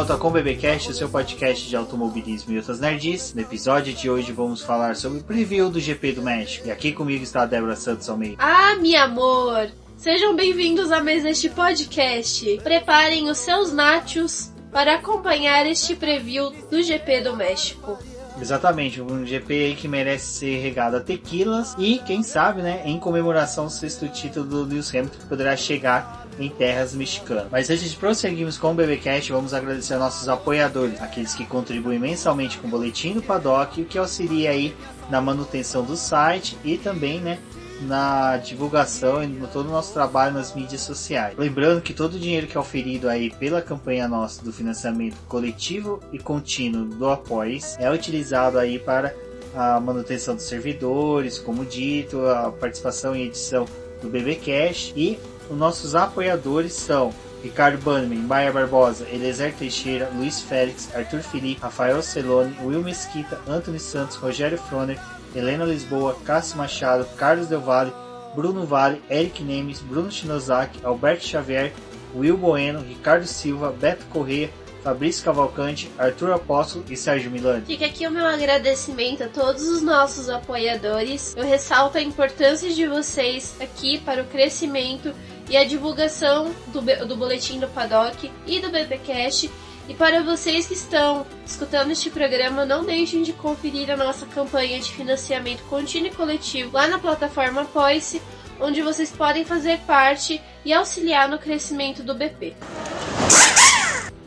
Volta com o BBcast, o seu podcast de automobilismo e outras nerds. No episódio de hoje vamos falar sobre o preview do GP do México. E aqui comigo está a Débora Santos Almeida. Ah, meu amor! Sejam bem-vindos a mais este podcast. Preparem os seus nachos para acompanhar este preview do GP do México. Exatamente, um GP aí que merece ser regado a tequilas e, quem sabe, né, em comemoração ao sexto título do Lewis Hamilton que poderá chegar em terras mexicanas. Mas antes de prosseguirmos com o BBcast, vamos agradecer a nossos apoiadores, aqueles que contribuem mensalmente com o boletim do paddock, o que auxilia aí na manutenção do site e também, né, na divulgação e no todo o nosso trabalho nas mídias sociais. Lembrando que todo o dinheiro que é oferido aí pela campanha nossa do financiamento coletivo e contínuo do Apoies é utilizado aí para a manutenção dos servidores, como dito, a participação em edição do BBcast e os nossos apoiadores são Ricardo Bannerman, Maia Barbosa, Eliezer Teixeira, Luiz Félix, Arthur Felipe, Rafael Celone, Will Mesquita, Anthony Santos, Rogério Froner, Helena Lisboa, Cássio Machado, Carlos Del Valle, Bruno Vale, Eric Nemes, Bruno Shinozaki, Alberto Xavier, Will Bueno, Ricardo Silva, Beto Corrêa, Fabrício Cavalcante, Arthur Apóstolo e Sérgio Milani. Fica aqui o meu agradecimento a todos os nossos apoiadores. Eu ressalto a importância de vocês aqui para o crescimento e a divulgação do, do boletim do Paddock e do BBcast e para vocês que estão escutando este programa, não deixem de conferir a nossa campanha de financiamento contínuo e coletivo lá na plataforma Apoice, onde vocês podem fazer parte e auxiliar no crescimento do BP.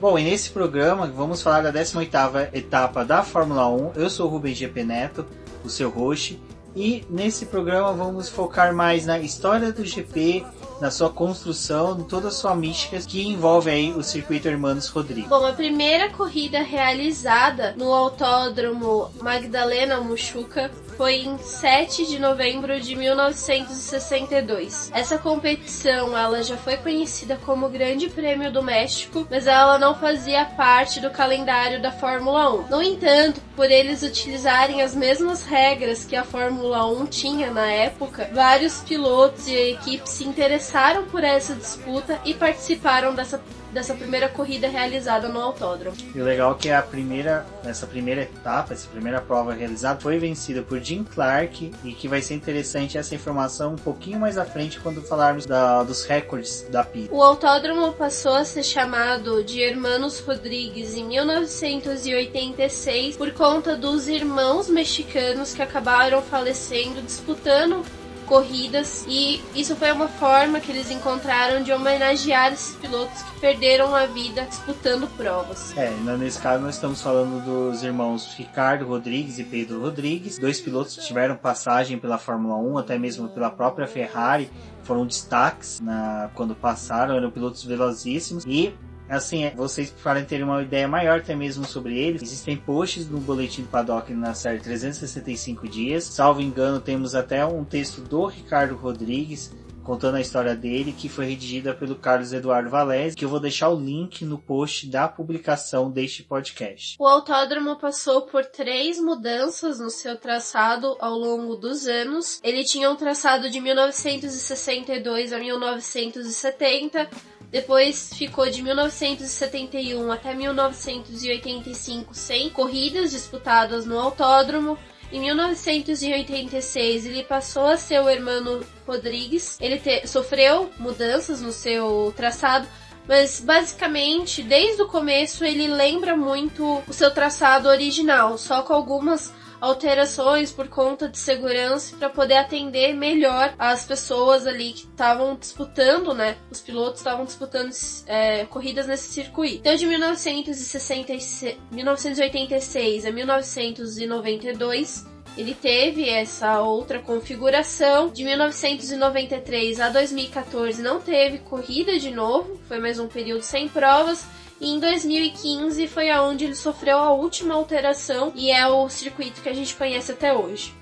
Bom, e nesse programa vamos falar da 18ª etapa da Fórmula 1. Eu sou o Rubem GP Neto, o seu host, e nesse programa vamos focar mais na história do GP, na sua construção, em toda a sua mística que envolve aí o circuito Hermanos Rodrigues. Bom, a primeira corrida realizada no Autódromo Magdalena Muxuca foi em 7 de novembro de 1962. Essa competição ela já foi conhecida como Grande Prêmio do México, mas ela não fazia parte do calendário da Fórmula 1. No entanto, por eles utilizarem as mesmas regras que a Fórmula 1 tinha na época, vários pilotos e equipes se interessaram por essa disputa e participaram dessa dessa primeira corrida realizada no autódromo. E o legal é que a primeira, essa primeira etapa, essa primeira prova realizada foi vencida por Jim Clark e que vai ser interessante essa informação um pouquinho mais à frente quando falarmos da, dos recordes da pista. O autódromo passou a ser chamado de Hermanos Rodrigues em 1986 por conta dos irmãos mexicanos que acabaram falecendo disputando corridas e isso foi uma forma que eles encontraram de homenagear esses pilotos que perderam a vida disputando provas. É, nesse caso nós estamos falando dos irmãos Ricardo Rodrigues e Pedro Rodrigues, dois pilotos que tiveram passagem pela Fórmula 1, até mesmo pela própria Ferrari, foram destaques na, quando passaram, eram pilotos velozíssimos e Assim, é, vocês para terem uma ideia maior até mesmo sobre eles, existem posts no boletim do Paddock na série 365 dias. Salvo engano, temos até um texto do Ricardo Rodrigues contando a história dele, que foi redigida pelo Carlos Eduardo Valese, que eu vou deixar o link no post da publicação deste podcast. O autódromo passou por três mudanças no seu traçado ao longo dos anos. Ele tinha um traçado de 1962 a 1970, depois ficou de 1971 até 1985 sem corridas disputadas no autódromo. Em 1986 ele passou a ser o Hermano Rodrigues. Ele te, sofreu mudanças no seu traçado, mas basicamente desde o começo ele lembra muito o seu traçado original, só com algumas alterações por conta de segurança para poder atender melhor as pessoas ali que estavam disputando, né? Os pilotos estavam disputando é, corridas nesse circuito. Então, de 1966, 1986 a 1992, ele teve essa outra configuração. De 1993 a 2014 não teve corrida de novo, foi mais um período sem provas. E em 2015 foi aonde ele sofreu a última alteração e é o circuito que a gente conhece até hoje.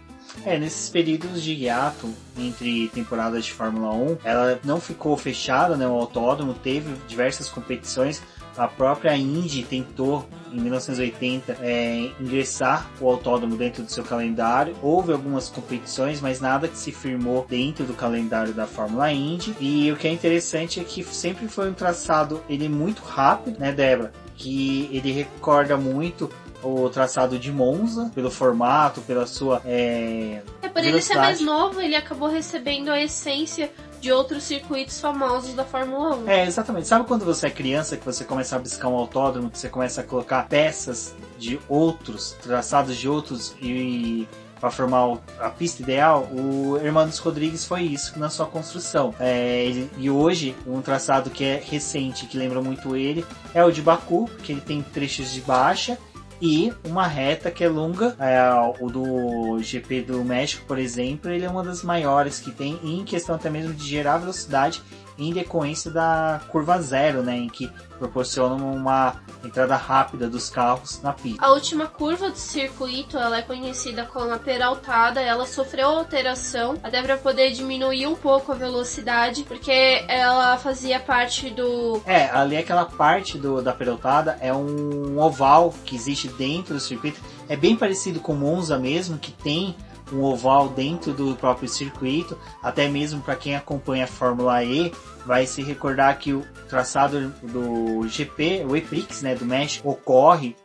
É, nesses períodos de hiato entre temporadas de Fórmula 1, ela não ficou fechada, né? O autódromo teve diversas competições. A própria Indy tentou, em 1980, é, ingressar o autódromo dentro do seu calendário. Houve algumas competições, mas nada que se firmou dentro do calendário da Fórmula Indy. E o que é interessante é que sempre foi um traçado ele muito rápido, né, Débora? Que ele recorda muito o traçado de Monza, pelo formato, pela sua. É, é por ele ser mais novo, ele acabou recebendo a essência de outros circuitos famosos da Fórmula 1. É, exatamente. Sabe quando você é criança que você começa a buscar um autódromo, que você começa a colocar peças de outros, traçados de outros e para formar a pista ideal, o Hermanos Rodrigues foi isso na sua construção. É, ele, e hoje, um traçado que é recente, que lembra muito ele, é o de Baku, que ele tem trechos de baixa e uma reta que é longa. É, o do GP do México, por exemplo, ele é uma das maiores que tem, em questão até mesmo de gerar velocidade em decorrência da curva zero, né, em que proporciona uma entrada rápida dos carros na pista. A última curva do circuito, ela é conhecida como a peraltada, ela sofreu alteração até para poder diminuir um pouco a velocidade, porque ela fazia parte do É, ali aquela parte do da peraltada é um oval que existe dentro do circuito, é bem parecido com Monza mesmo, que tem um oval dentro do próprio circuito, até mesmo para quem acompanha a Fórmula E, vai se recordar que o traçado do GP, o EPRIX, né, do México, ocorre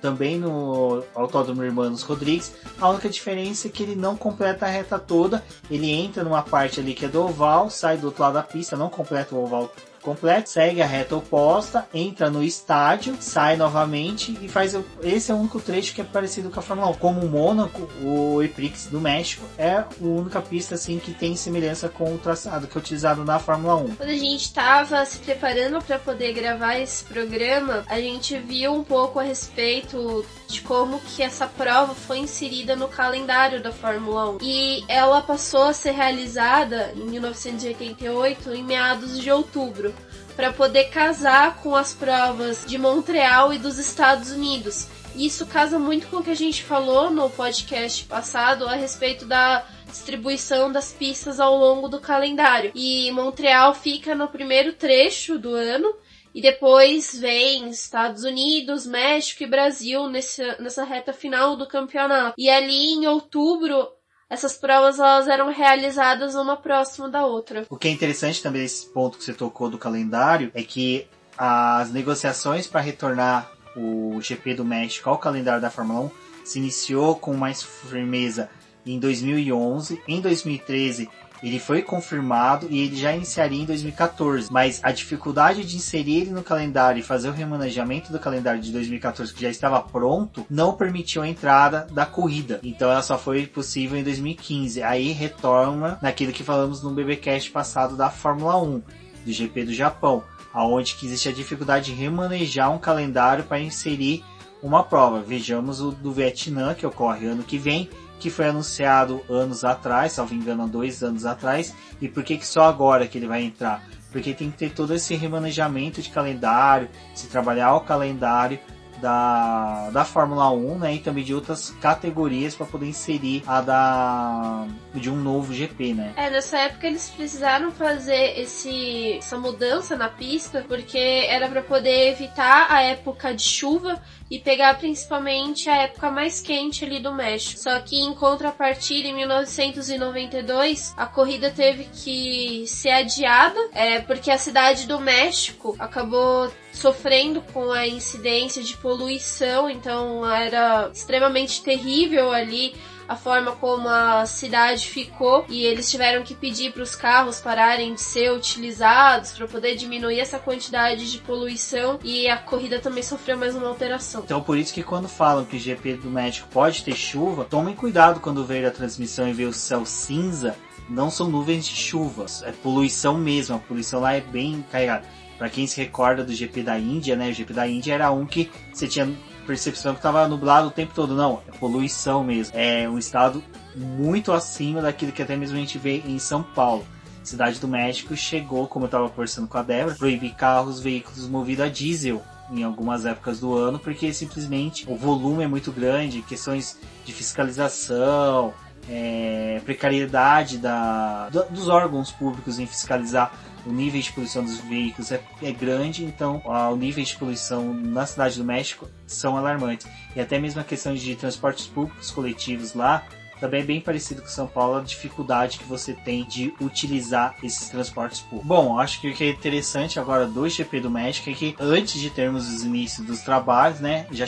também no Autódromo Hermanos Rodrigues. A única diferença é que ele não completa a reta toda, ele entra numa parte ali que é do oval, sai do outro lado da pista, não completa o oval completo, segue a reta oposta, entra no estádio, sai novamente e faz. Esse é o único trecho que é parecido com a Fórmula 1. Como o Mônaco, o Eprix do México é a única pista assim que tem semelhança com o traçado que é utilizado na Fórmula 1. Quando a gente estava se preparando para poder gravar esse programa, a gente viu um pouco a respeito de como que essa prova foi inserida no calendário da Fórmula 1. E ela passou a ser realizada em 1988, em meados de outubro para poder casar com as provas de Montreal e dos Estados Unidos. Isso casa muito com o que a gente falou no podcast passado a respeito da distribuição das pistas ao longo do calendário. E Montreal fica no primeiro trecho do ano e depois vem Estados Unidos, México e Brasil nessa reta final do campeonato. E ali em outubro essas provas elas eram realizadas uma próxima da outra. O que é interessante também desse ponto que você tocou do calendário é que as negociações para retornar o GP do México ao calendário da Fórmula 1 se iniciou com mais firmeza em 2011. Em 2013 ele foi confirmado e ele já iniciaria em 2014, mas a dificuldade de inserir ele no calendário e fazer o remanejamento do calendário de 2014 que já estava pronto não permitiu a entrada da corrida. Então ela só foi possível em 2015. Aí retorna naquilo que falamos no BBcast passado da Fórmula 1, do GP do Japão, aonde que existe a dificuldade de remanejar um calendário para inserir uma prova. Vejamos o do Vietnã que ocorre ano que vem que foi anunciado anos atrás, salvo engano, dois anos atrás, e por que, que só agora que ele vai entrar? Porque tem que ter todo esse remanejamento de calendário, se trabalhar o calendário da, da Fórmula 1, né, e também de outras categorias para poder inserir a da de um novo GP, né? É, nessa época eles precisaram fazer esse essa mudança na pista porque era para poder evitar a época de chuva e pegar principalmente a época mais quente ali do México. Só que em contrapartida, em 1992, a corrida teve que ser adiada, é, porque a cidade do México acabou sofrendo com a incidência de poluição, então era extremamente terrível ali a forma como a cidade ficou e eles tiveram que pedir para os carros pararem de ser utilizados para poder diminuir essa quantidade de poluição e a corrida também sofreu mais uma alteração. Então por isso que quando falam que GP do México pode ter chuva, tomem cuidado quando ver a transmissão e ver o céu cinza, não são nuvens de chuva, é poluição mesmo, a poluição lá é bem carregada. Para quem se recorda do GP da Índia, né? O GP da Índia era um que você tinha percepção que estava nublado o tempo todo. Não, é poluição mesmo. É um estado muito acima daquilo que até mesmo a gente vê em São Paulo. Cidade do México chegou, como eu estava conversando com a Débora, proibir carros, veículos movidos a diesel em algumas épocas do ano, porque simplesmente o volume é muito grande, questões de fiscalização, é, precariedade da, dos órgãos públicos em fiscalizar o nível de poluição dos veículos é, é grande, então o nível de poluição na cidade do México são alarmantes. E até mesmo a questão de transportes públicos coletivos lá também é bem parecido com São Paulo, a dificuldade que você tem de utilizar esses transportes públicos. Bom, acho que o que é interessante agora do GP do México é que antes de termos os inícios dos trabalhos, né, já,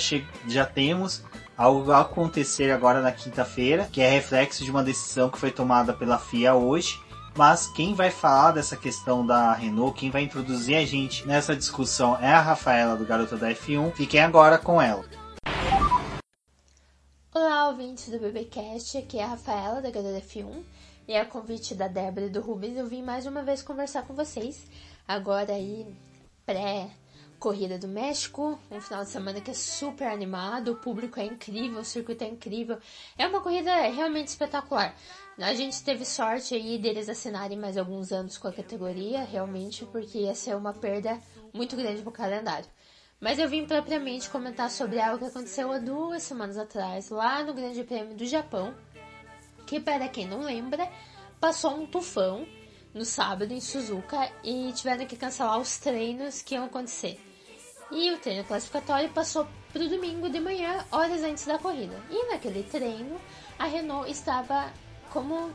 já temos algo a acontecer agora na quinta-feira, que é reflexo de uma decisão que foi tomada pela FIA hoje. Mas quem vai falar dessa questão da Renault, quem vai introduzir a gente nessa discussão é a Rafaela do Garota da F1. Fiquem agora com ela. Olá, ouvintes do BBcast, aqui é a Rafaela da Garota F1 e a convite da Débora e do Rubens eu vim mais uma vez conversar com vocês. Agora aí, pré Corrida do México, um final de semana que é super animado, o público é incrível, o circuito é incrível. É uma corrida realmente espetacular. A gente teve sorte aí deles assinarem mais alguns anos com a categoria, realmente, porque ia ser uma perda muito grande pro calendário. Mas eu vim propriamente comentar sobre algo que aconteceu há duas semanas atrás, lá no Grande Prêmio do Japão, que para quem não lembra, passou um tufão no sábado em Suzuka e tiveram que cancelar os treinos que iam acontecer. E o treino classificatório passou para o domingo de manhã, horas antes da corrida. E naquele treino, a Renault estava como,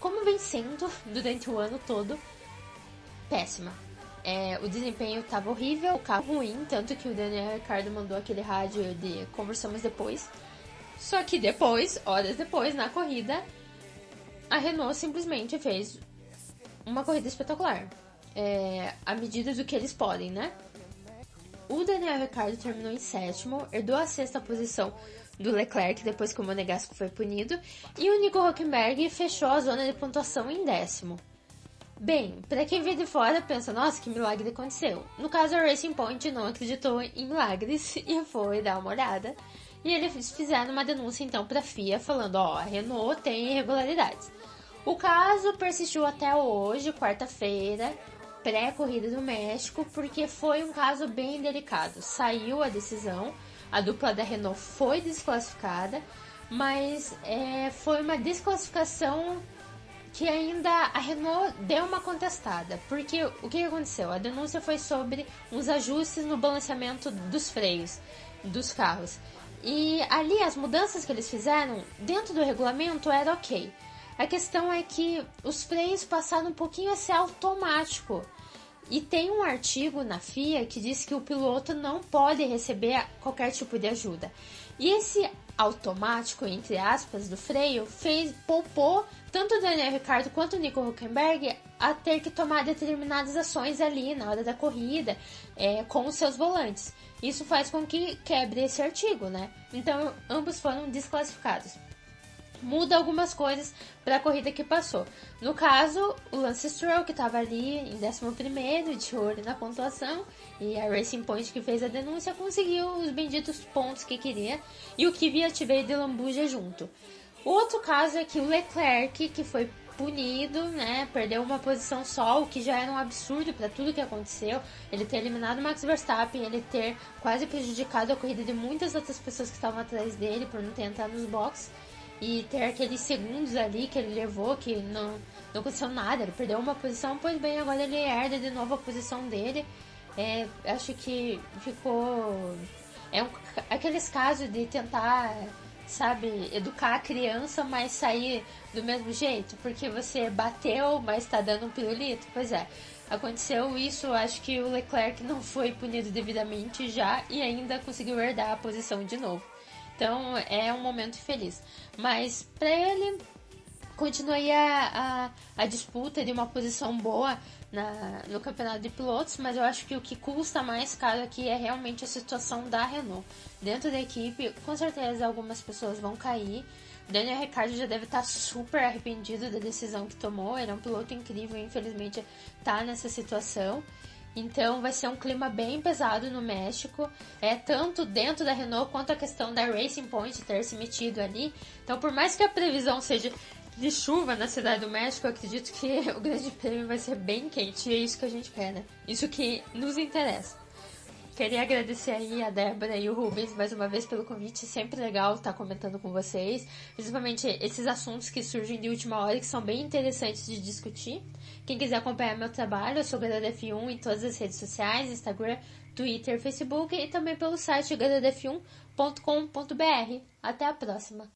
como vencendo durante o ano todo, péssima. É, o desempenho estava horrível, o carro ruim, tanto que o Daniel Ricardo mandou aquele rádio de conversamos depois. Só que depois, horas depois, na corrida, a Renault simplesmente fez uma corrida espetacular. É, à medida do que eles podem, né? O Daniel Ricciardo terminou em sétimo, herdou a sexta posição do Leclerc depois que o Monegasco foi punido, e o Nico Huckenberg fechou a zona de pontuação em décimo. Bem, para quem vê de fora pensa, nossa, que milagre aconteceu. No caso, a Racing Point não acreditou em milagres e foi dar uma olhada. E eles fizeram uma denúncia então para a FIA falando, ó, a Renault tem irregularidades. O caso persistiu até hoje, quarta-feira, pré-corrida do México, porque foi um caso bem delicado. Saiu a decisão, a dupla da Renault foi desclassificada, mas é, foi uma desclassificação que ainda a Renault deu uma contestada. Porque o que aconteceu? A denúncia foi sobre uns ajustes no balanceamento dos freios dos carros. E ali as mudanças que eles fizeram dentro do regulamento era ok. A questão é que os freios passaram um pouquinho a ser automático. E tem um artigo na FIA que diz que o piloto não pode receber qualquer tipo de ajuda. E esse automático, entre aspas, do freio, fez poupou tanto o Daniel Ricciardo quanto o Nico Huckenberg a ter que tomar determinadas ações ali na hora da corrida é, com os seus volantes. Isso faz com que quebre esse artigo, né? Então ambos foram desclassificados muda algumas coisas para a corrida que passou. No caso, o Lance Stroll, que estava ali em 11 de olho na pontuação, e a Racing Point, que fez a denúncia, conseguiu os benditos pontos que queria, e o Kvyat veio de lambuja junto. O outro caso é que o Leclerc, que foi punido, né? Perdeu uma posição só, o que já era um absurdo para tudo que aconteceu. Ele ter eliminado o Max Verstappen, ele ter quase prejudicado a corrida de muitas outras pessoas que estavam atrás dele por não ter entrado nos boxes e ter aqueles segundos ali que ele levou que não, não aconteceu nada, ele perdeu uma posição, pois bem, agora ele herda de novo a posição dele. É, acho que ficou. É um, aqueles casos de tentar, sabe, educar a criança, mas sair do mesmo jeito, porque você bateu, mas tá dando um pirulito. Pois é, aconteceu isso. Acho que o Leclerc não foi punido devidamente já e ainda conseguiu herdar a posição de novo. Então é um momento feliz. Mas para ele continua aí a, a, a, disputa de uma posição boa na, no campeonato de pilotos, mas eu acho que o que custa mais caro aqui é realmente a situação da Renault. Dentro da equipe, com certeza algumas pessoas vão cair. Daniel Ricciardo já deve estar super arrependido da decisão que tomou. Ele é um piloto incrível, infelizmente está nessa situação. Então vai ser um clima bem pesado no México, é tanto dentro da Renault quanto a questão da Racing Point ter se metido ali. Então, por mais que a previsão seja de chuva na cidade do México, acredito que o Grande Prêmio vai ser bem quente e é isso que a gente quer, né? Isso que nos interessa. Queria agradecer aí a Débora e o Rubens mais uma vez pelo convite. Sempre legal estar comentando com vocês. Principalmente esses assuntos que surgem de última hora que são bem interessantes de discutir. Quem quiser acompanhar meu trabalho, eu sou GaraDF1 em todas as redes sociais, Instagram, Twitter, Facebook e também pelo site garadf1.com.br. Até a próxima!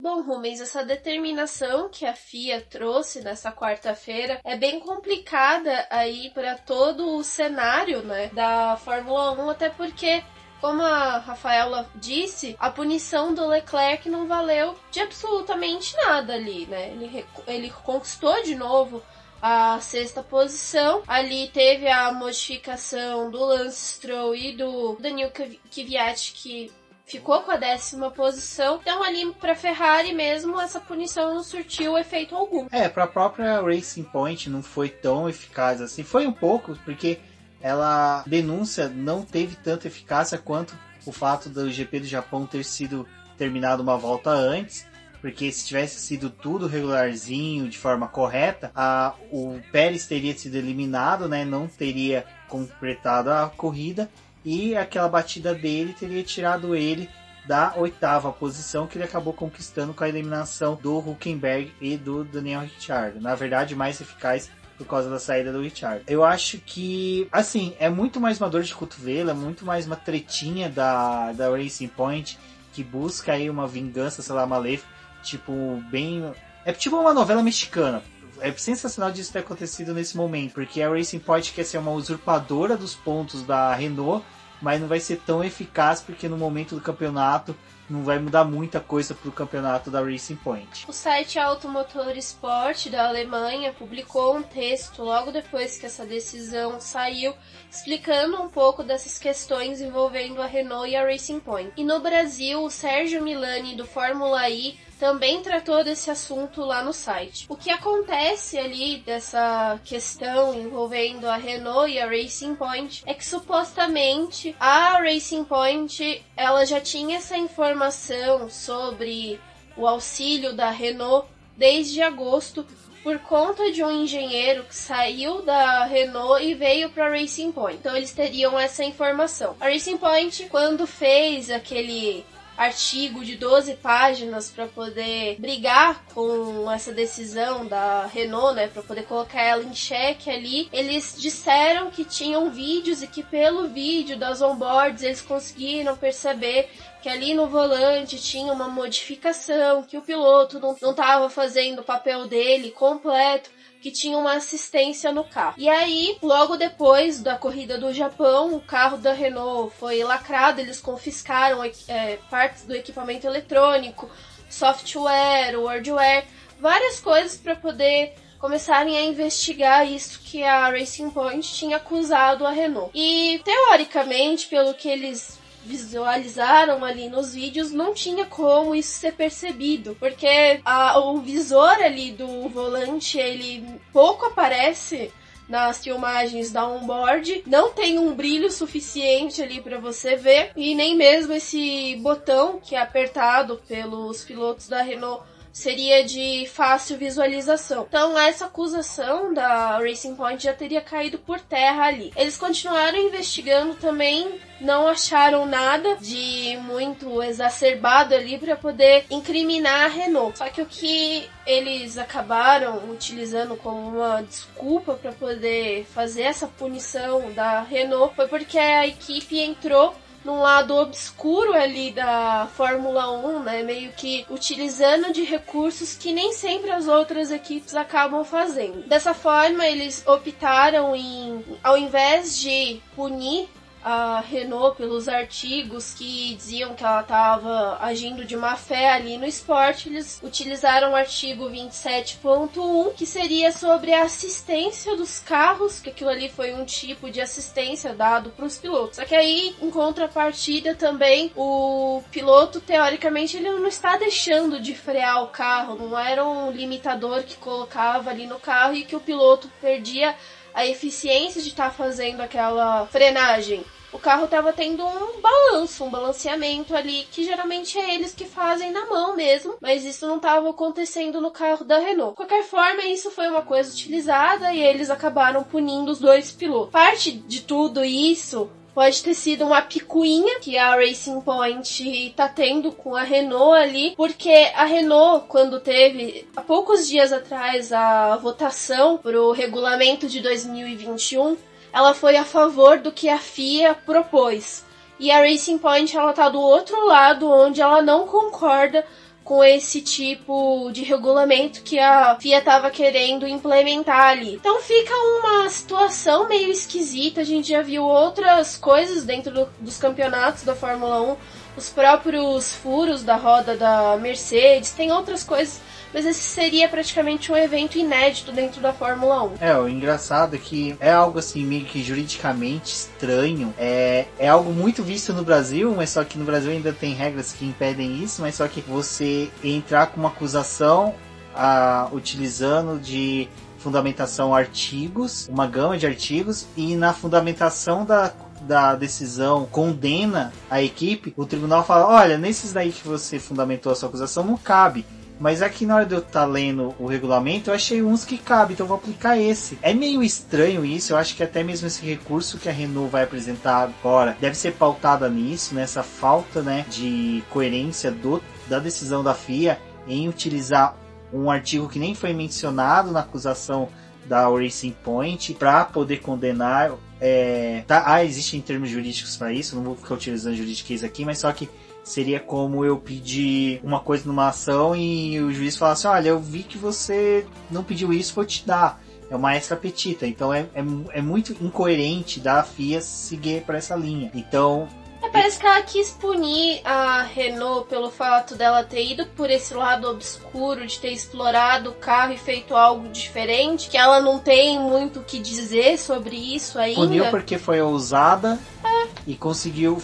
Bom, Rubens, essa determinação que a FIA trouxe nessa quarta-feira é bem complicada aí para todo o cenário, né, da Fórmula 1, até porque como a Rafaela disse, a punição do Leclerc não valeu de absolutamente nada ali, né? Ele, ele conquistou de novo a sexta posição. Ali teve a modificação do Lance Stroll e do Daniel Kvyat, que ficou com a décima posição. Então, ali para Ferrari mesmo, essa punição não surtiu efeito algum. É, para a própria Racing Point não foi tão eficaz assim. Foi um pouco, porque ela denúncia não teve tanta eficácia quanto o fato do GP do Japão ter sido terminado uma volta antes. Porque se tivesse sido tudo regularzinho, de forma correta, a, o Pérez teria sido eliminado, né? Não teria completado a corrida e aquela batida dele teria tirado ele da oitava posição que ele acabou conquistando com a eliminação do Huckenberg e do Daniel Ricciardo. Na verdade, mais eficaz por causa da saída do Richard. Eu acho que, assim, é muito mais uma dor de cotovelo, é muito mais uma tretinha da, da Racing Point que busca aí uma vingança, sei lá, maléfica, tipo, bem. É tipo uma novela mexicana. É sensacional disso ter acontecido nesse momento, porque a Racing Point quer ser uma usurpadora dos pontos da Renault mas não vai ser tão eficaz porque no momento do campeonato não vai mudar muita coisa para o campeonato da Racing Point. O site Automotor Sport da Alemanha publicou um texto logo depois que essa decisão saiu, explicando um pouco dessas questões envolvendo a Renault e a Racing Point. E no Brasil, o Sérgio Milani do Fórmula I também tratou desse assunto lá no site. O que acontece ali dessa questão envolvendo a Renault e a Racing Point é que supostamente a Racing Point ela já tinha essa informação sobre o auxílio da Renault desde agosto por conta de um engenheiro que saiu da Renault e veio para Racing Point. Então eles teriam essa informação. A Racing Point, quando fez aquele artigo de 12 páginas para poder brigar com essa decisão da Renault, né, para poder colocar ela em xeque ali. Eles disseram que tinham vídeos e que pelo vídeo das onboards eles conseguiram perceber que ali no volante tinha uma modificação, que o piloto não estava fazendo o papel dele completo que tinha uma assistência no carro. E aí, logo depois da corrida do Japão, o carro da Renault foi lacrado, eles confiscaram é, partes do equipamento eletrônico, software, hardware, várias coisas para poder começarem a investigar isso que a Racing Point tinha acusado a Renault. E teoricamente, pelo que eles visualizaram ali nos vídeos, não tinha como isso ser percebido, porque a, o visor ali do volante ele pouco aparece nas filmagens da onboard, não tem um brilho suficiente ali para você ver e nem mesmo esse botão que é apertado pelos pilotos da Renault seria de fácil visualização. Então, essa acusação da Racing Point já teria caído por terra ali. Eles continuaram investigando também, não acharam nada de muito exacerbado ali para poder incriminar a Renault. Só que o que eles acabaram utilizando como uma desculpa para poder fazer essa punição da Renault foi porque a equipe entrou num lado obscuro ali da Fórmula 1, né? Meio que utilizando de recursos que nem sempre as outras equipes acabam fazendo. Dessa forma, eles optaram em, ao invés de punir a Renault pelos artigos que diziam que ela estava agindo de má fé ali no esporte, eles utilizaram o artigo 27.1, que seria sobre a assistência dos carros, que aquilo ali foi um tipo de assistência dado para os pilotos. Só que aí, em contrapartida também, o piloto, teoricamente, ele não está deixando de frear o carro, não era um limitador que colocava ali no carro e que o piloto perdia a eficiência de estar tá fazendo aquela frenagem. O carro estava tendo um balanço, um balanceamento ali, que geralmente é eles que fazem na mão mesmo, mas isso não estava acontecendo no carro da Renault. De qualquer forma, isso foi uma coisa utilizada e eles acabaram punindo os dois pilotos. Parte de tudo isso pode ter sido uma picuinha que a Racing Point tá tendo com a Renault ali, porque a Renault, quando teve há poucos dias atrás a votação pro regulamento de 2021, ela foi a favor do que a FIA propôs. E a Racing Point ela tá do outro lado, onde ela não concorda com esse tipo de regulamento que a FIA estava querendo implementar ali. Então fica uma situação meio esquisita. A gente já viu outras coisas dentro do, dos campeonatos da Fórmula 1, os próprios furos da roda da Mercedes, tem outras coisas mas esse seria praticamente um evento inédito dentro da Fórmula 1. É, o engraçado é que é algo assim meio que juridicamente estranho. É, é algo muito visto no Brasil, mas só que no Brasil ainda tem regras que impedem isso, mas só que você entrar com uma acusação a, utilizando de fundamentação artigos, uma gama de artigos, e na fundamentação da da decisão condena a equipe, o tribunal fala: olha, nesses daí que você fundamentou a sua acusação não cabe. Mas aqui na hora de eu estar tá lendo o regulamento, eu achei uns que cabe, então vou aplicar esse. É meio estranho isso, eu acho que até mesmo esse recurso que a Renault vai apresentar agora deve ser pautada nisso, nessa falta né, de coerência do, da decisão da FIA em utilizar um artigo que nem foi mencionado na acusação da Racing Point para poder condenar. É, tá, ah, existem termos jurídicos para isso, não vou ficar utilizando juridiquês aqui, mas só que seria como eu pedir uma coisa numa ação e o juiz falar assim: olha, eu vi que você não pediu isso, vou te dar. É uma extra petita. Então é, é, é muito incoerente da FIA seguir para essa linha. Então é, parece que ela quis punir a Renault pelo fato dela ter ido por esse lado obscuro, de ter explorado o carro e feito algo diferente, que ela não tem muito o que dizer sobre isso ainda. Puniu porque foi ousada é. E conseguiu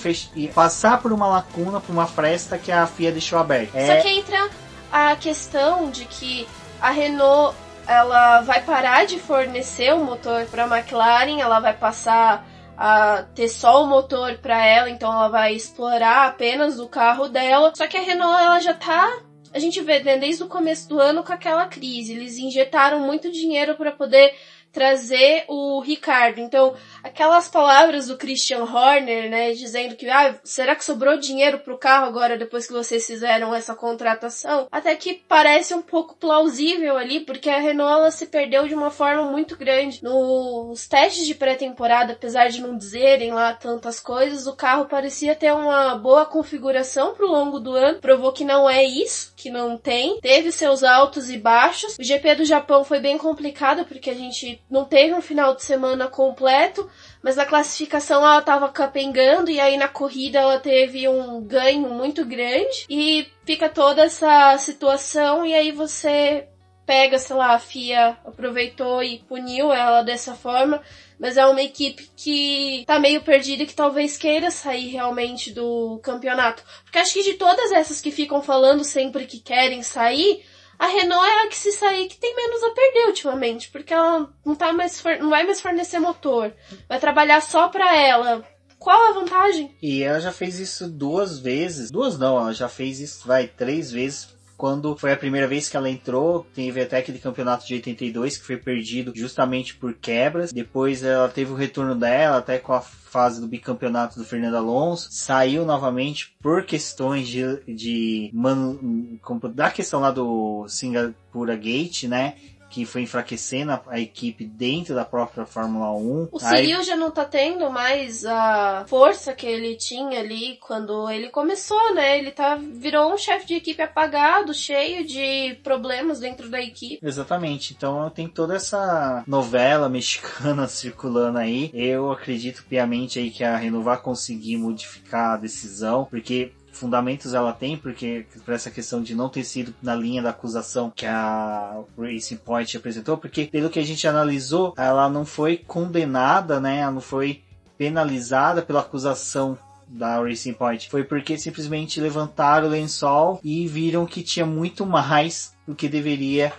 passar por uma lacuna, por uma fresta que a FIA deixou aberta. É... Só que entra a questão de que a Renault ela vai parar de fornecer o motor para a McLaren, ela vai passar a ter só o motor para ela, então ela vai explorar apenas o carro dela. Só que a Renault ela já tá a gente vê né, desde o começo do ano com aquela crise, eles injetaram muito dinheiro para poder trazer o Ricardo. Então, aquelas palavras do Christian Horner, né, dizendo que, ah, será que sobrou dinheiro pro carro agora depois que vocês fizeram essa contratação? Até que parece um pouco plausível ali, porque a Renault ela se perdeu de uma forma muito grande. Nos testes de pré-temporada, apesar de não dizerem lá tantas coisas, o carro parecia ter uma boa configuração pro longo do ano, provou que não é isso, que não tem. Teve seus altos e baixos. O GP do Japão foi bem complicado porque a gente não teve um final de semana completo, mas na classificação ela estava capengando e aí na corrida ela teve um ganho muito grande e fica toda essa situação e aí você pega, sei lá, a FIA aproveitou e puniu ela dessa forma, mas é uma equipe que tá meio perdida e que talvez queira sair realmente do campeonato. Porque acho que de todas essas que ficam falando sempre que querem sair, a Renault é a que se sair que tem menos a perder ultimamente, porque ela não tá mais não vai mais fornecer motor, vai trabalhar só para ela. Qual a vantagem? E ela já fez isso duas vezes, duas não, ela já fez isso, vai, três vezes quando foi a primeira vez que ela entrou, teve até aquele campeonato de 82 que foi perdido justamente por quebras. Depois ela teve o retorno dela, até com a fase do bicampeonato do Fernando Alonso, saiu novamente por questões de, de man, da questão lá do Singapura Gate, né? Que foi enfraquecendo a, a, equipe dentro da própria Fórmula 1. O Cyril Aí... já não tá tendo mais a força que ele tinha ali quando ele começou, né? Ele tá virou um chefe de equipe apagado, cheio de problemas dentro da equipe. Exatamente. Então tem toda essa novela mexicana circulando aí. Eu acredito piamente aí que a Renault vai conseguir modificar a decisão, porque fundamentos ela tem, porque por essa questão de não ter sido na linha da acusação que a Racing Point apresentou, porque pelo que a gente analisou, ela não foi condenada, né? Ela não foi penalizada pela acusação da Racing Point. Foi porque simplesmente levantaram o lençol e viram que tinha muito mais do que deveria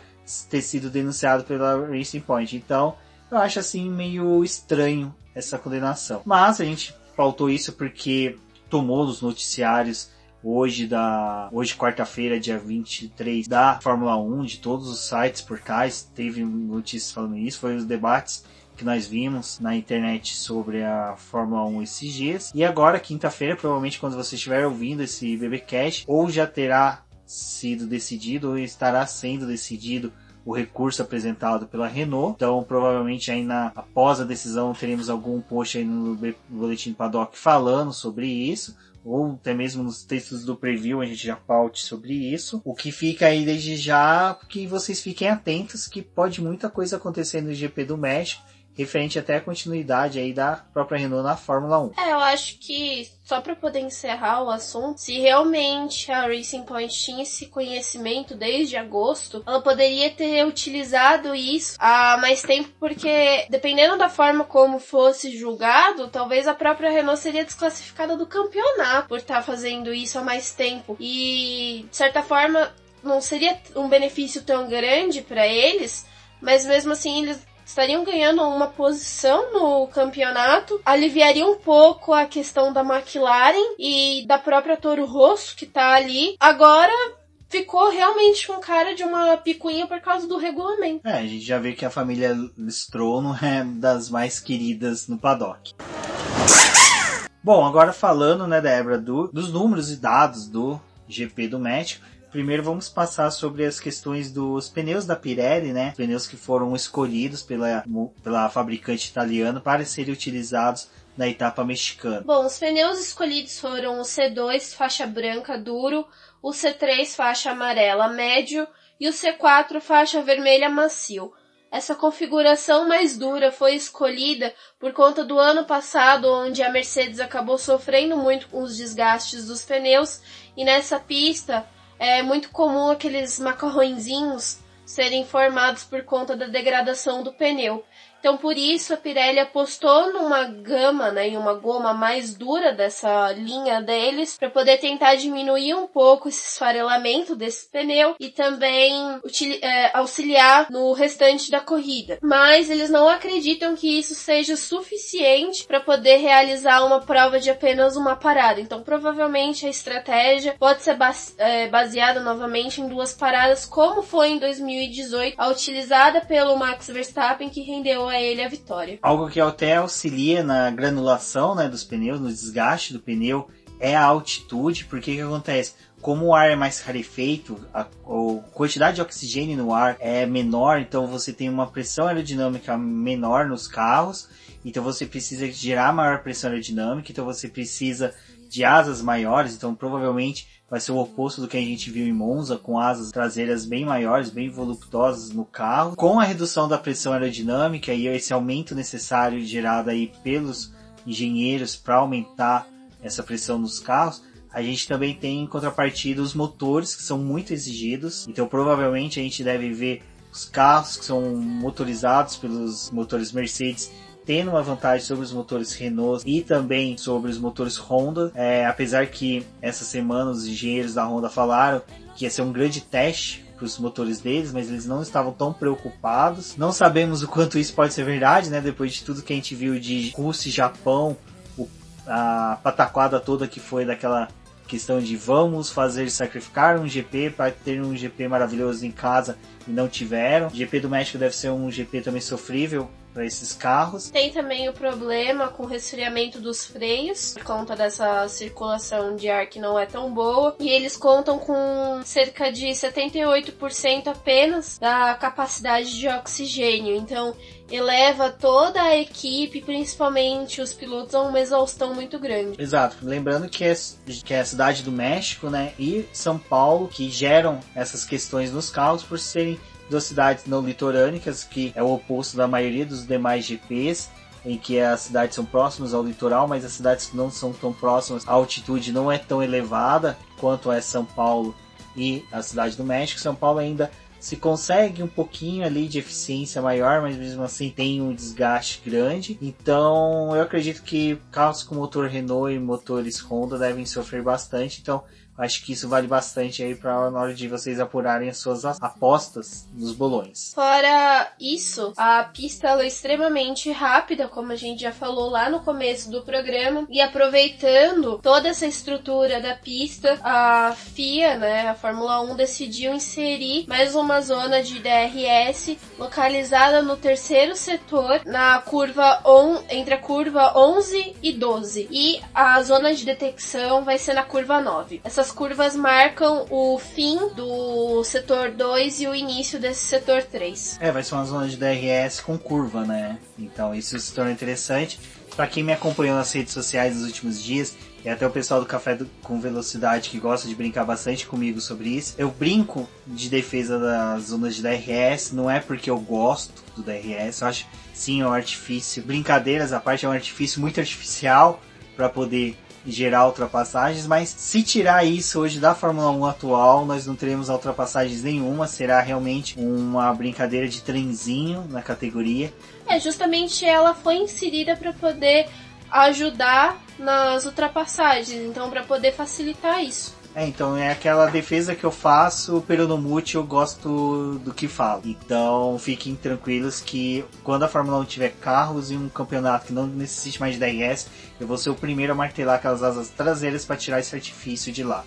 ter sido denunciado pela Racing Point. Então, eu acho assim meio estranho essa condenação. Mas a gente pautou isso porque tomou nos noticiários hoje da hoje quarta-feira, dia 23 da Fórmula 1, de todos os sites, portais, teve notícias falando isso, foi os debates que nós vimos na internet sobre a Fórmula 1 esses dias. E agora, quinta-feira, provavelmente quando você estiver ouvindo esse BBcast, ou já terá sido decidido ou estará sendo decidido o recurso apresentado pela Renault. Então, provavelmente aí na, após a decisão teremos algum post aí no boletim paddock falando sobre isso ou até mesmo nos textos do preview a gente já paute sobre isso. O que fica aí desde já, que vocês fiquem atentos que pode muita coisa acontecer no GP do México referente até a continuidade aí da própria Renault na Fórmula 1. É, eu acho que só para poder encerrar o assunto, se realmente a Racing Point tinha esse conhecimento desde agosto, ela poderia ter utilizado isso há mais tempo, porque dependendo da forma como fosse julgado, talvez a própria Renault seria desclassificada do campeonato por estar tá fazendo isso há mais tempo. E de certa forma não seria um benefício tão grande para eles, mas mesmo assim eles estariam ganhando uma posição no campeonato, aliviaria um pouco a questão da McLaren e da própria Toro Rosso que tá ali. Agora ficou realmente com cara de uma picuinha por causa do regulamento. É, a gente já vê que a família Stroll é das mais queridas no paddock. Bom, agora falando, né, Débora, do, dos números e dados do GP do México, Primeiro vamos passar sobre as questões dos pneus da Pirelli, né? Pneus que foram escolhidos pela, pela fabricante italiana para serem utilizados na etapa mexicana. Bom, os pneus escolhidos foram o C2 faixa branca duro, o C3 faixa amarela médio e o C4 faixa vermelha macio. Essa configuração mais dura foi escolhida por conta do ano passado, onde a Mercedes acabou sofrendo muito com os desgastes dos pneus, e nessa pista é muito comum aqueles macarrõezinhos serem formados por conta da degradação do pneu. Então, por isso, a Pirelli apostou numa gama, né, em uma goma mais dura dessa linha deles, para poder tentar diminuir um pouco esse esfarelamento desse pneu e também é, auxiliar no restante da corrida. Mas eles não acreditam que isso seja suficiente para poder realizar uma prova de apenas uma parada. Então, provavelmente a estratégia pode ser é, baseada novamente em duas paradas, como foi em 2018, a utilizada pelo Max Verstappen, que rendeu a ele a vitória. Algo que até auxilia na granulação né, dos pneus, no desgaste do pneu, é a altitude, porque que acontece? Como o ar é mais rarefeito, a, a quantidade de oxigênio no ar é menor, então você tem uma pressão aerodinâmica menor nos carros, então você precisa gerar maior pressão aerodinâmica, então você precisa de asas maiores, então provavelmente vai ser o oposto do que a gente viu em Monza, com asas traseiras bem maiores, bem voluptuosas no carro. Com a redução da pressão aerodinâmica e esse aumento necessário gerado aí pelos engenheiros para aumentar essa pressão nos carros, a gente também tem em contrapartida os motores que são muito exigidos. Então provavelmente a gente deve ver os carros que são motorizados pelos motores Mercedes tendo uma vantagem sobre os motores Renault e também sobre os motores Honda. É, apesar que essa semana os engenheiros da Honda falaram que ia ser um grande teste para os motores deles, mas eles não estavam tão preocupados. Não sabemos o quanto isso pode ser verdade, né? Depois de tudo que a gente viu de Rússia e Japão, a pataquada toda que foi daquela questão de vamos fazer sacrificar um GP para ter um GP maravilhoso em casa e não tiveram. O GP do México deve ser um GP também sofrível para esses carros. Tem também o problema com o resfriamento dos freios, por conta dessa circulação de ar que não é tão boa. E eles contam com cerca de 78% apenas da capacidade de oxigênio. Então, eleva toda a equipe, principalmente os pilotos, a uma exaustão muito grande. Exato. Lembrando que é, que é a cidade do México, né, e São Paulo que geram essas questões nos carros por serem duas cidades não litorânicas, que é o oposto da maioria dos demais GPs, em que as cidades são próximas ao litoral, mas as cidades que não são tão próximas, a altitude não é tão elevada quanto é São Paulo e a cidade do México. São Paulo ainda se consegue um pouquinho ali de eficiência maior, mas mesmo assim tem um desgaste grande. Então eu acredito que carros com motor Renault e motores Honda devem sofrer bastante. Então Acho que isso vale bastante aí para na hora de vocês apurarem as suas apostas nos bolões. Fora isso, a pista é extremamente rápida, como a gente já falou lá no começo do programa, e aproveitando toda essa estrutura da pista, a FIA, né, a Fórmula 1 decidiu inserir mais uma zona de DRS localizada no terceiro setor, na curva on, entre a curva 11 e 12. E a zona de detecção vai ser na curva 9. Essas curvas marcam o fim do setor 2 e o início desse setor 3. É, vai ser uma zona de DRS com curva, né? Então isso se torna interessante. Para quem me acompanhou nas redes sociais nos últimos dias, e até o pessoal do Café do, com Velocidade que gosta de brincar bastante comigo sobre isso. Eu brinco de defesa das zonas de DRS, não é porque eu gosto do DRS, eu acho sim é um artifício, brincadeiras a parte é um artifício muito artificial para poder gerar ultrapassagens, mas se tirar isso hoje da Fórmula 1 atual, nós não teremos ultrapassagens nenhuma, será realmente uma brincadeira de trenzinho na categoria. É, justamente ela foi inserida para poder ajudar nas ultrapassagens, então para poder facilitar isso. É, então é aquela defesa que eu faço, peronomute eu gosto do que falo. Então fiquem tranquilos que quando a Fórmula 1 tiver carros e um campeonato que não necessite mais de DRS, eu vou ser o primeiro a martelar aquelas asas traseiras para tirar esse artifício de lá.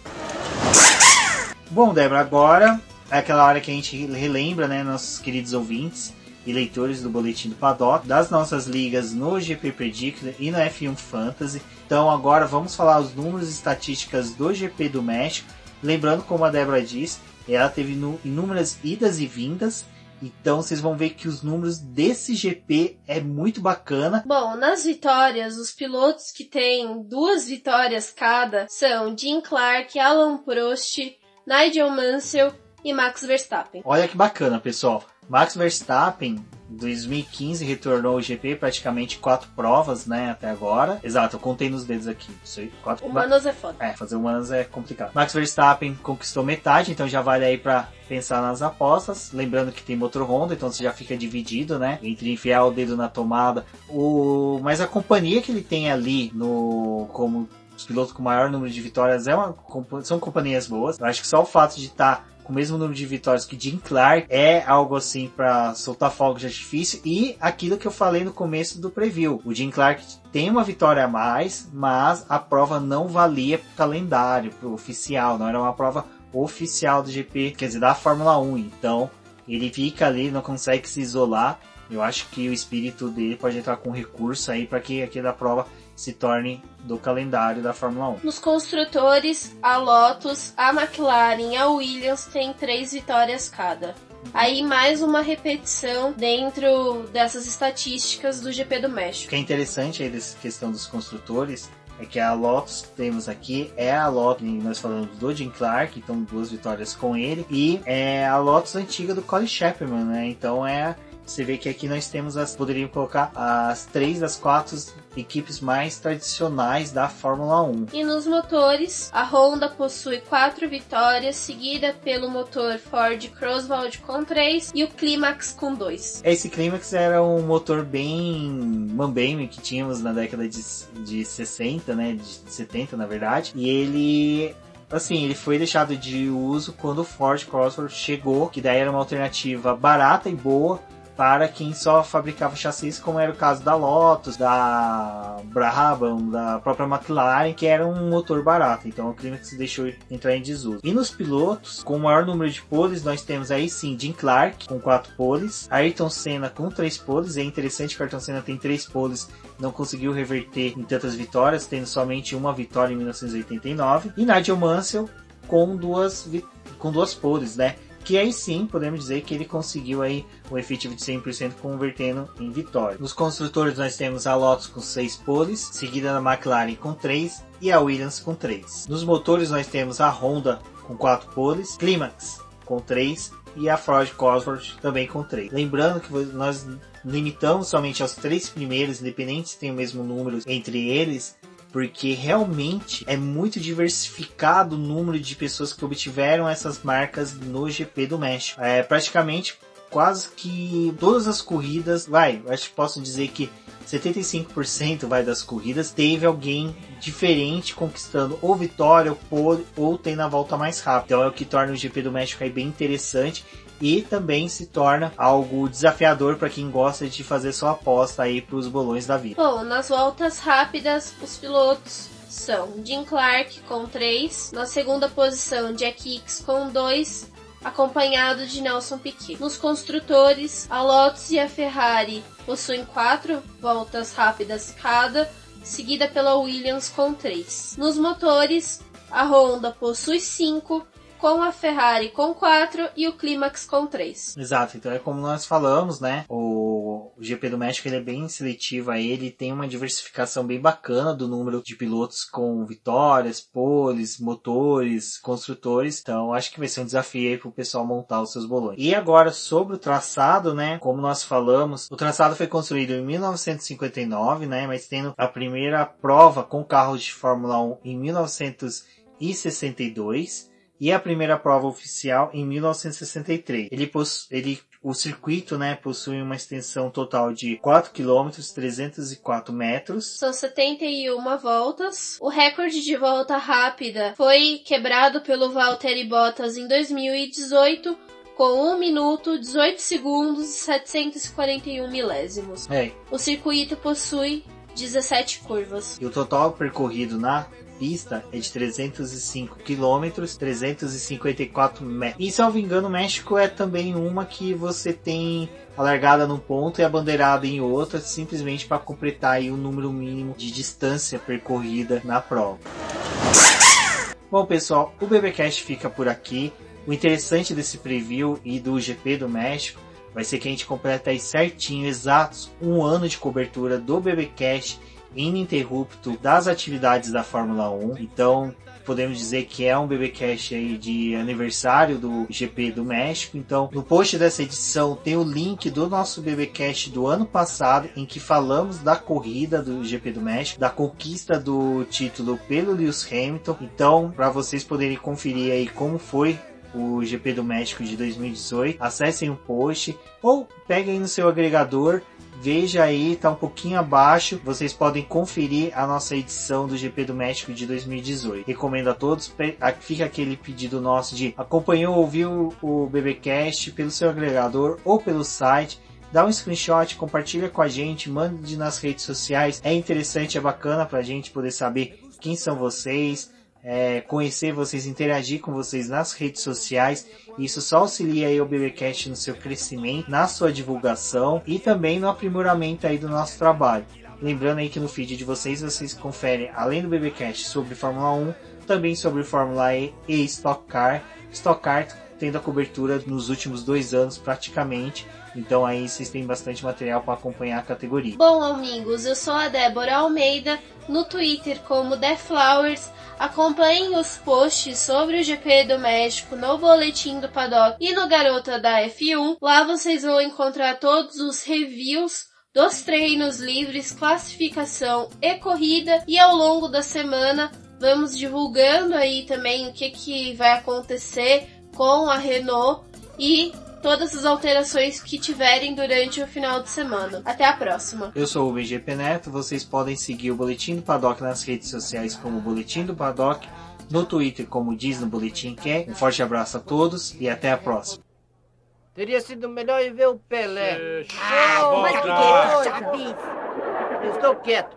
Bom, Débora, agora é aquela hora que a gente relembra, né, nossos queridos ouvintes e leitores do Boletim do Paddock, das nossas ligas no GP Predictor e no F1 Fantasy. Então agora vamos falar os números e estatísticas do GP do México. Lembrando, como a Débora disse, ela teve inúmeras idas e vindas. Então vocês vão ver que os números desse GP é muito bacana. Bom, nas vitórias, os pilotos que têm duas vitórias cada são Jim Clark, Alan Prost, Nigel Mansell e Max Verstappen. Olha que bacana, pessoal. Max Verstappen 2015 retornou o GP praticamente quatro provas, né, até agora. Exato, eu contei nos dedos aqui. Quatro... Humanos é foda. É, fazer humanos é complicado. Max Verstappen conquistou metade, então já vale aí para pensar nas apostas. Lembrando que tem motor Honda, então você já fica dividido, né, entre enfiar o dedo na tomada. O... Mas a companhia que ele tem ali no como os pilotos com maior número de vitórias é uma... são companhias boas. Eu acho que só o fato de estar tá com o mesmo número de vitórias que Jim Clark, é algo assim para soltar fogos de artifício. E aquilo que eu falei no começo do preview: o Jim Clark tem uma vitória a mais, mas a prova não valia para o calendário, para o oficial, não era uma prova oficial do GP, quer dizer, da Fórmula 1. Então ele fica ali, não consegue se isolar. Eu acho que o espírito dele pode entrar com recurso aí para que aquela prova se torne do calendário da Fórmula 1. Nos construtores, a Lotus, a McLaren e a Williams têm três vitórias cada. Aí mais uma repetição dentro dessas estatísticas do GP do México. O que é interessante aí dessa questão dos construtores é que a Lotus temos aqui é a Lotus, nós falamos do Jim Clark, então duas vitórias com ele, e é a Lotus antiga do Colin Chapman, né? Então é você vê que aqui nós temos as, poderiam colocar as três das quatro equipes mais tradicionais da Fórmula 1. E nos motores, a Honda possui quatro vitórias, seguida pelo motor Ford Crosswald com três e o Climax com dois. Esse Climax era um motor bem mambeme que tínhamos na década de, de 60, né, de 70 na verdade, e ele assim, ele foi deixado de uso quando o Ford Crossword chegou, que daí era uma alternativa barata e boa para quem só fabricava chassis, como era o caso da Lotus, da Brabham, da própria McLaren, que era um motor barato. Então o clima que se deixou entrar em desuso. E nos pilotos, com o maior número de poles, nós temos aí sim Jim Clark com 4 poles, Ayrton Senna com 3 poles. É interessante que Ayrton Senna tem 3 poles, não conseguiu reverter em tantas vitórias, tendo somente uma vitória em 1989. E Nigel Mansell com duas, com duas poles, né? Que aí sim podemos dizer que ele conseguiu aí o efetivo de 100% convertendo em vitória. Nos construtores nós temos a Lotus com 6 poles, seguida da McLaren com 3 e a Williams com 3. Nos motores nós temos a Honda com 4 poles, Climax com 3 e a Ford Cosworth também com 3. Lembrando que nós limitamos somente aos três primeiros, independente se tem o mesmo número entre eles, porque realmente é muito diversificado o número de pessoas que obtiveram essas marcas no GP do México. É praticamente quase que todas as corridas, vai, acho que posso dizer que 75% vai das corridas teve alguém diferente conquistando ou vitória, ou ou tem na volta mais rápida. Então é o que torna o GP do México aí bem interessante e também se torna algo desafiador para quem gosta de fazer sua aposta aí para os bolões da vida. Bom, nas voltas rápidas, os pilotos são Jim Clark com 3, na segunda posição Jack Hicks com 2, acompanhado de Nelson Piquet. Nos construtores, a Lotus e a Ferrari possuem 4 voltas rápidas cada, seguida pela Williams com 3. Nos motores, a Honda possui 5, com a Ferrari com 4 e o Climax com 3. Exato, então é como nós falamos, né? O, GP do México ele é bem seletivo aí, ele tem uma diversificação bem bacana do número de pilotos com vitórias, poles, motores, construtores. Então acho que vai ser um desafio aí para o pessoal montar os seus bolões. E agora sobre o traçado, né? Como nós falamos, o traçado foi construído em 1959, né? Mas tendo a primeira prova com carros de Fórmula 1 em 1962 e a primeira prova oficial em 1963. Ele, ele o circuito, né, possui uma extensão total de 4 km 304 metros. São 71 voltas. O recorde de volta rápida foi quebrado pelo Valtteri Bottas em 2018 com 1 minuto, 18 segundos e 741 milésimos. É. O circuito possui 17 curvas. E o total percorrido na pista é de 305 quilômetros, 354 metros. E se eu não me engano, o México é também uma que você tem a largada num ponto e a bandeirada em outra, simplesmente para completar aí o número mínimo de distância percorrida na prova. Bom pessoal, o BBcast fica por aqui. O interessante desse preview e do GP do México vai ser que a gente completa aí certinho, exatos, um ano de cobertura do BBcast ininterrupto das atividades da Fórmula 1. Então, podemos dizer que é um BBcast aí de aniversário do GP do México. Então, no post dessa edição tem o link do nosso BBcast do ano passado, em que falamos da corrida do GP do México, da conquista do título pelo Lewis Hamilton. Então, para vocês poderem conferir aí como foi o GP do México de 2018, acessem o post ou peguem no seu agregador Veja aí, tá um pouquinho abaixo. Vocês podem conferir a nossa edição do GP do México de 2018. Recomendo a todos. Fica aquele pedido nosso de acompanhou, ouviu o BBcast pelo seu agregador ou pelo site dá um screenshot, compartilha com a gente, mande nas redes sociais. É interessante, é bacana pra gente poder saber quem são vocês, é, conhecer vocês, interagir com vocês nas redes sociais. Isso só auxilia aí o BBcast no seu crescimento, na sua divulgação e também no aprimoramento aí do nosso trabalho. Lembrando aí que no feed de vocês vocês conferem, além do BBcast sobre Fórmula 1, também sobre Fórmula E e Stock Car. Stock Car tendo a cobertura nos últimos dois anos praticamente. Então aí vocês têm bastante material para acompanhar a categoria. Bom, amigos, eu sou a Débora Almeida, no Twitter como The Flowers. Acompanhem os posts sobre o GP do México no Boletim do Paddock e no Garota da F1. Lá vocês vão encontrar todos os reviews dos treinos livres, classificação e corrida. E ao longo da semana vamos divulgando aí também o que, que vai acontecer com a Renault e todas as alterações que tiverem durante o final de semana. Até a próxima. Eu sou o BGP Neto, vocês podem seguir o Boletim do Paddock nas redes sociais como Boletim do Paddock, no Twitter como diz no Boletim Quer. Um forte abraço a todos e até a próxima. Teria sido melhor ir ver o Pelé. Ah, mas que é, Estou quieto.